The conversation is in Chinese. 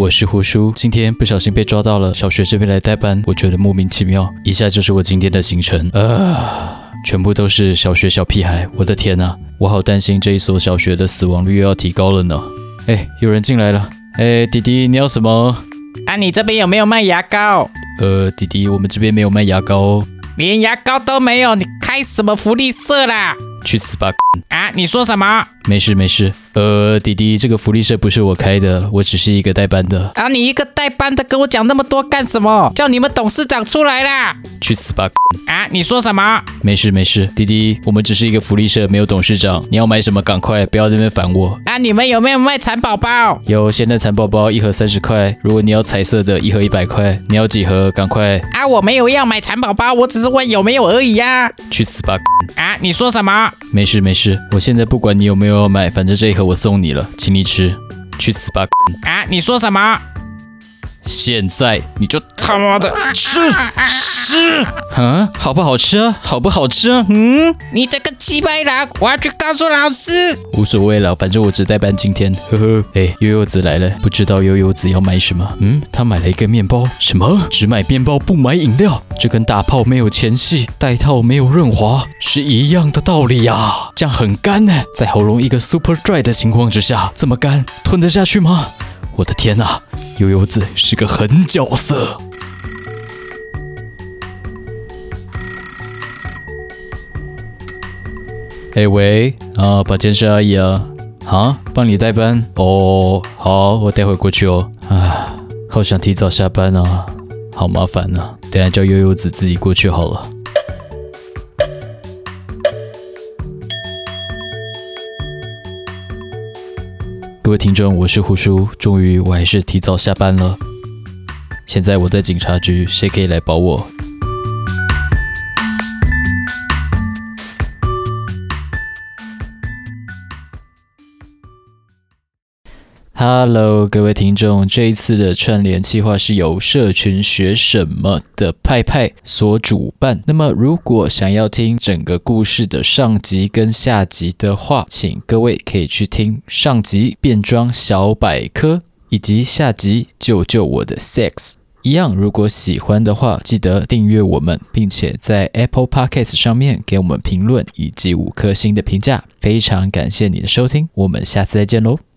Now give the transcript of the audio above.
我是胡叔。今天不小心被抓到了小学这边来代班，我觉得莫名其妙。以下就是我今天的行程啊，全部都是小学小屁孩。我的天呐，我好担心这一所小学的死亡率又要提高了呢。哎，有人进来了。哎，弟弟，你要什么？啊，你这边有没有卖牙膏？呃，弟弟，我们这边没有卖牙膏哦，连牙膏都没有，你开什么福利社啦？去死吧！啊，你说什么？没事没事。呃，弟弟，这个福利社不是我开的，我只是一个代班的。啊，你一个代班的跟我讲那么多干什么？叫你们董事长出来啦！去死吧！啊，你说什么？没事没事，弟弟，我们只是一个福利社，没有董事长。你要买什么？赶快，不要在那边烦我。啊，你们有没有卖蚕宝宝？有，现在蚕宝宝一盒三十块，如果你要彩色的，一盒一百块。你要几盒？赶快。啊，我没有要买蚕宝宝，我只是问有没有而已呀、啊。去死吧！啊，你说什么？没事没事，我现在不管你有没有反正这一盒我送你了，请你吃。去死吧！啊，你说什么？现在你就他妈的吃吃，嗯，好不好吃啊？好不好吃啊？嗯，你这个鸡巴狼，我要去告诉老师。无所谓了，反正我只代班今天。呵呵，哎，悠悠子来了，不知道悠悠子要买什么？嗯，他买了一个面包。什么？只买面包不买饮料？这跟打炮没有前戏，带套没有润滑是一样的道理呀、啊。这样很干呢，在喉咙一个 super dry 的情况之下，这么干，吞得下去吗？我的天哪！悠悠子是个狠角色。哎喂，啊，保健师阿姨啊，啊，帮你代班哦，好，我待会过去哦。啊，好想提早下班啊，好麻烦啊，等下叫悠悠子自己过去好了。各位听众，我是胡叔，终于我还是提早下班了。现在我在警察局，谁可以来保我？Hello，各位听众，这一次的串联计划是由社群学什么的派派所主办。那么，如果想要听整个故事的上集跟下集的话，请各位可以去听上集变装小百科，以及下集救救我的 sex。一样，如果喜欢的话，记得订阅我们，并且在 Apple Podcast 上面给我们评论以及五颗星的评价。非常感谢你的收听，我们下次再见喽。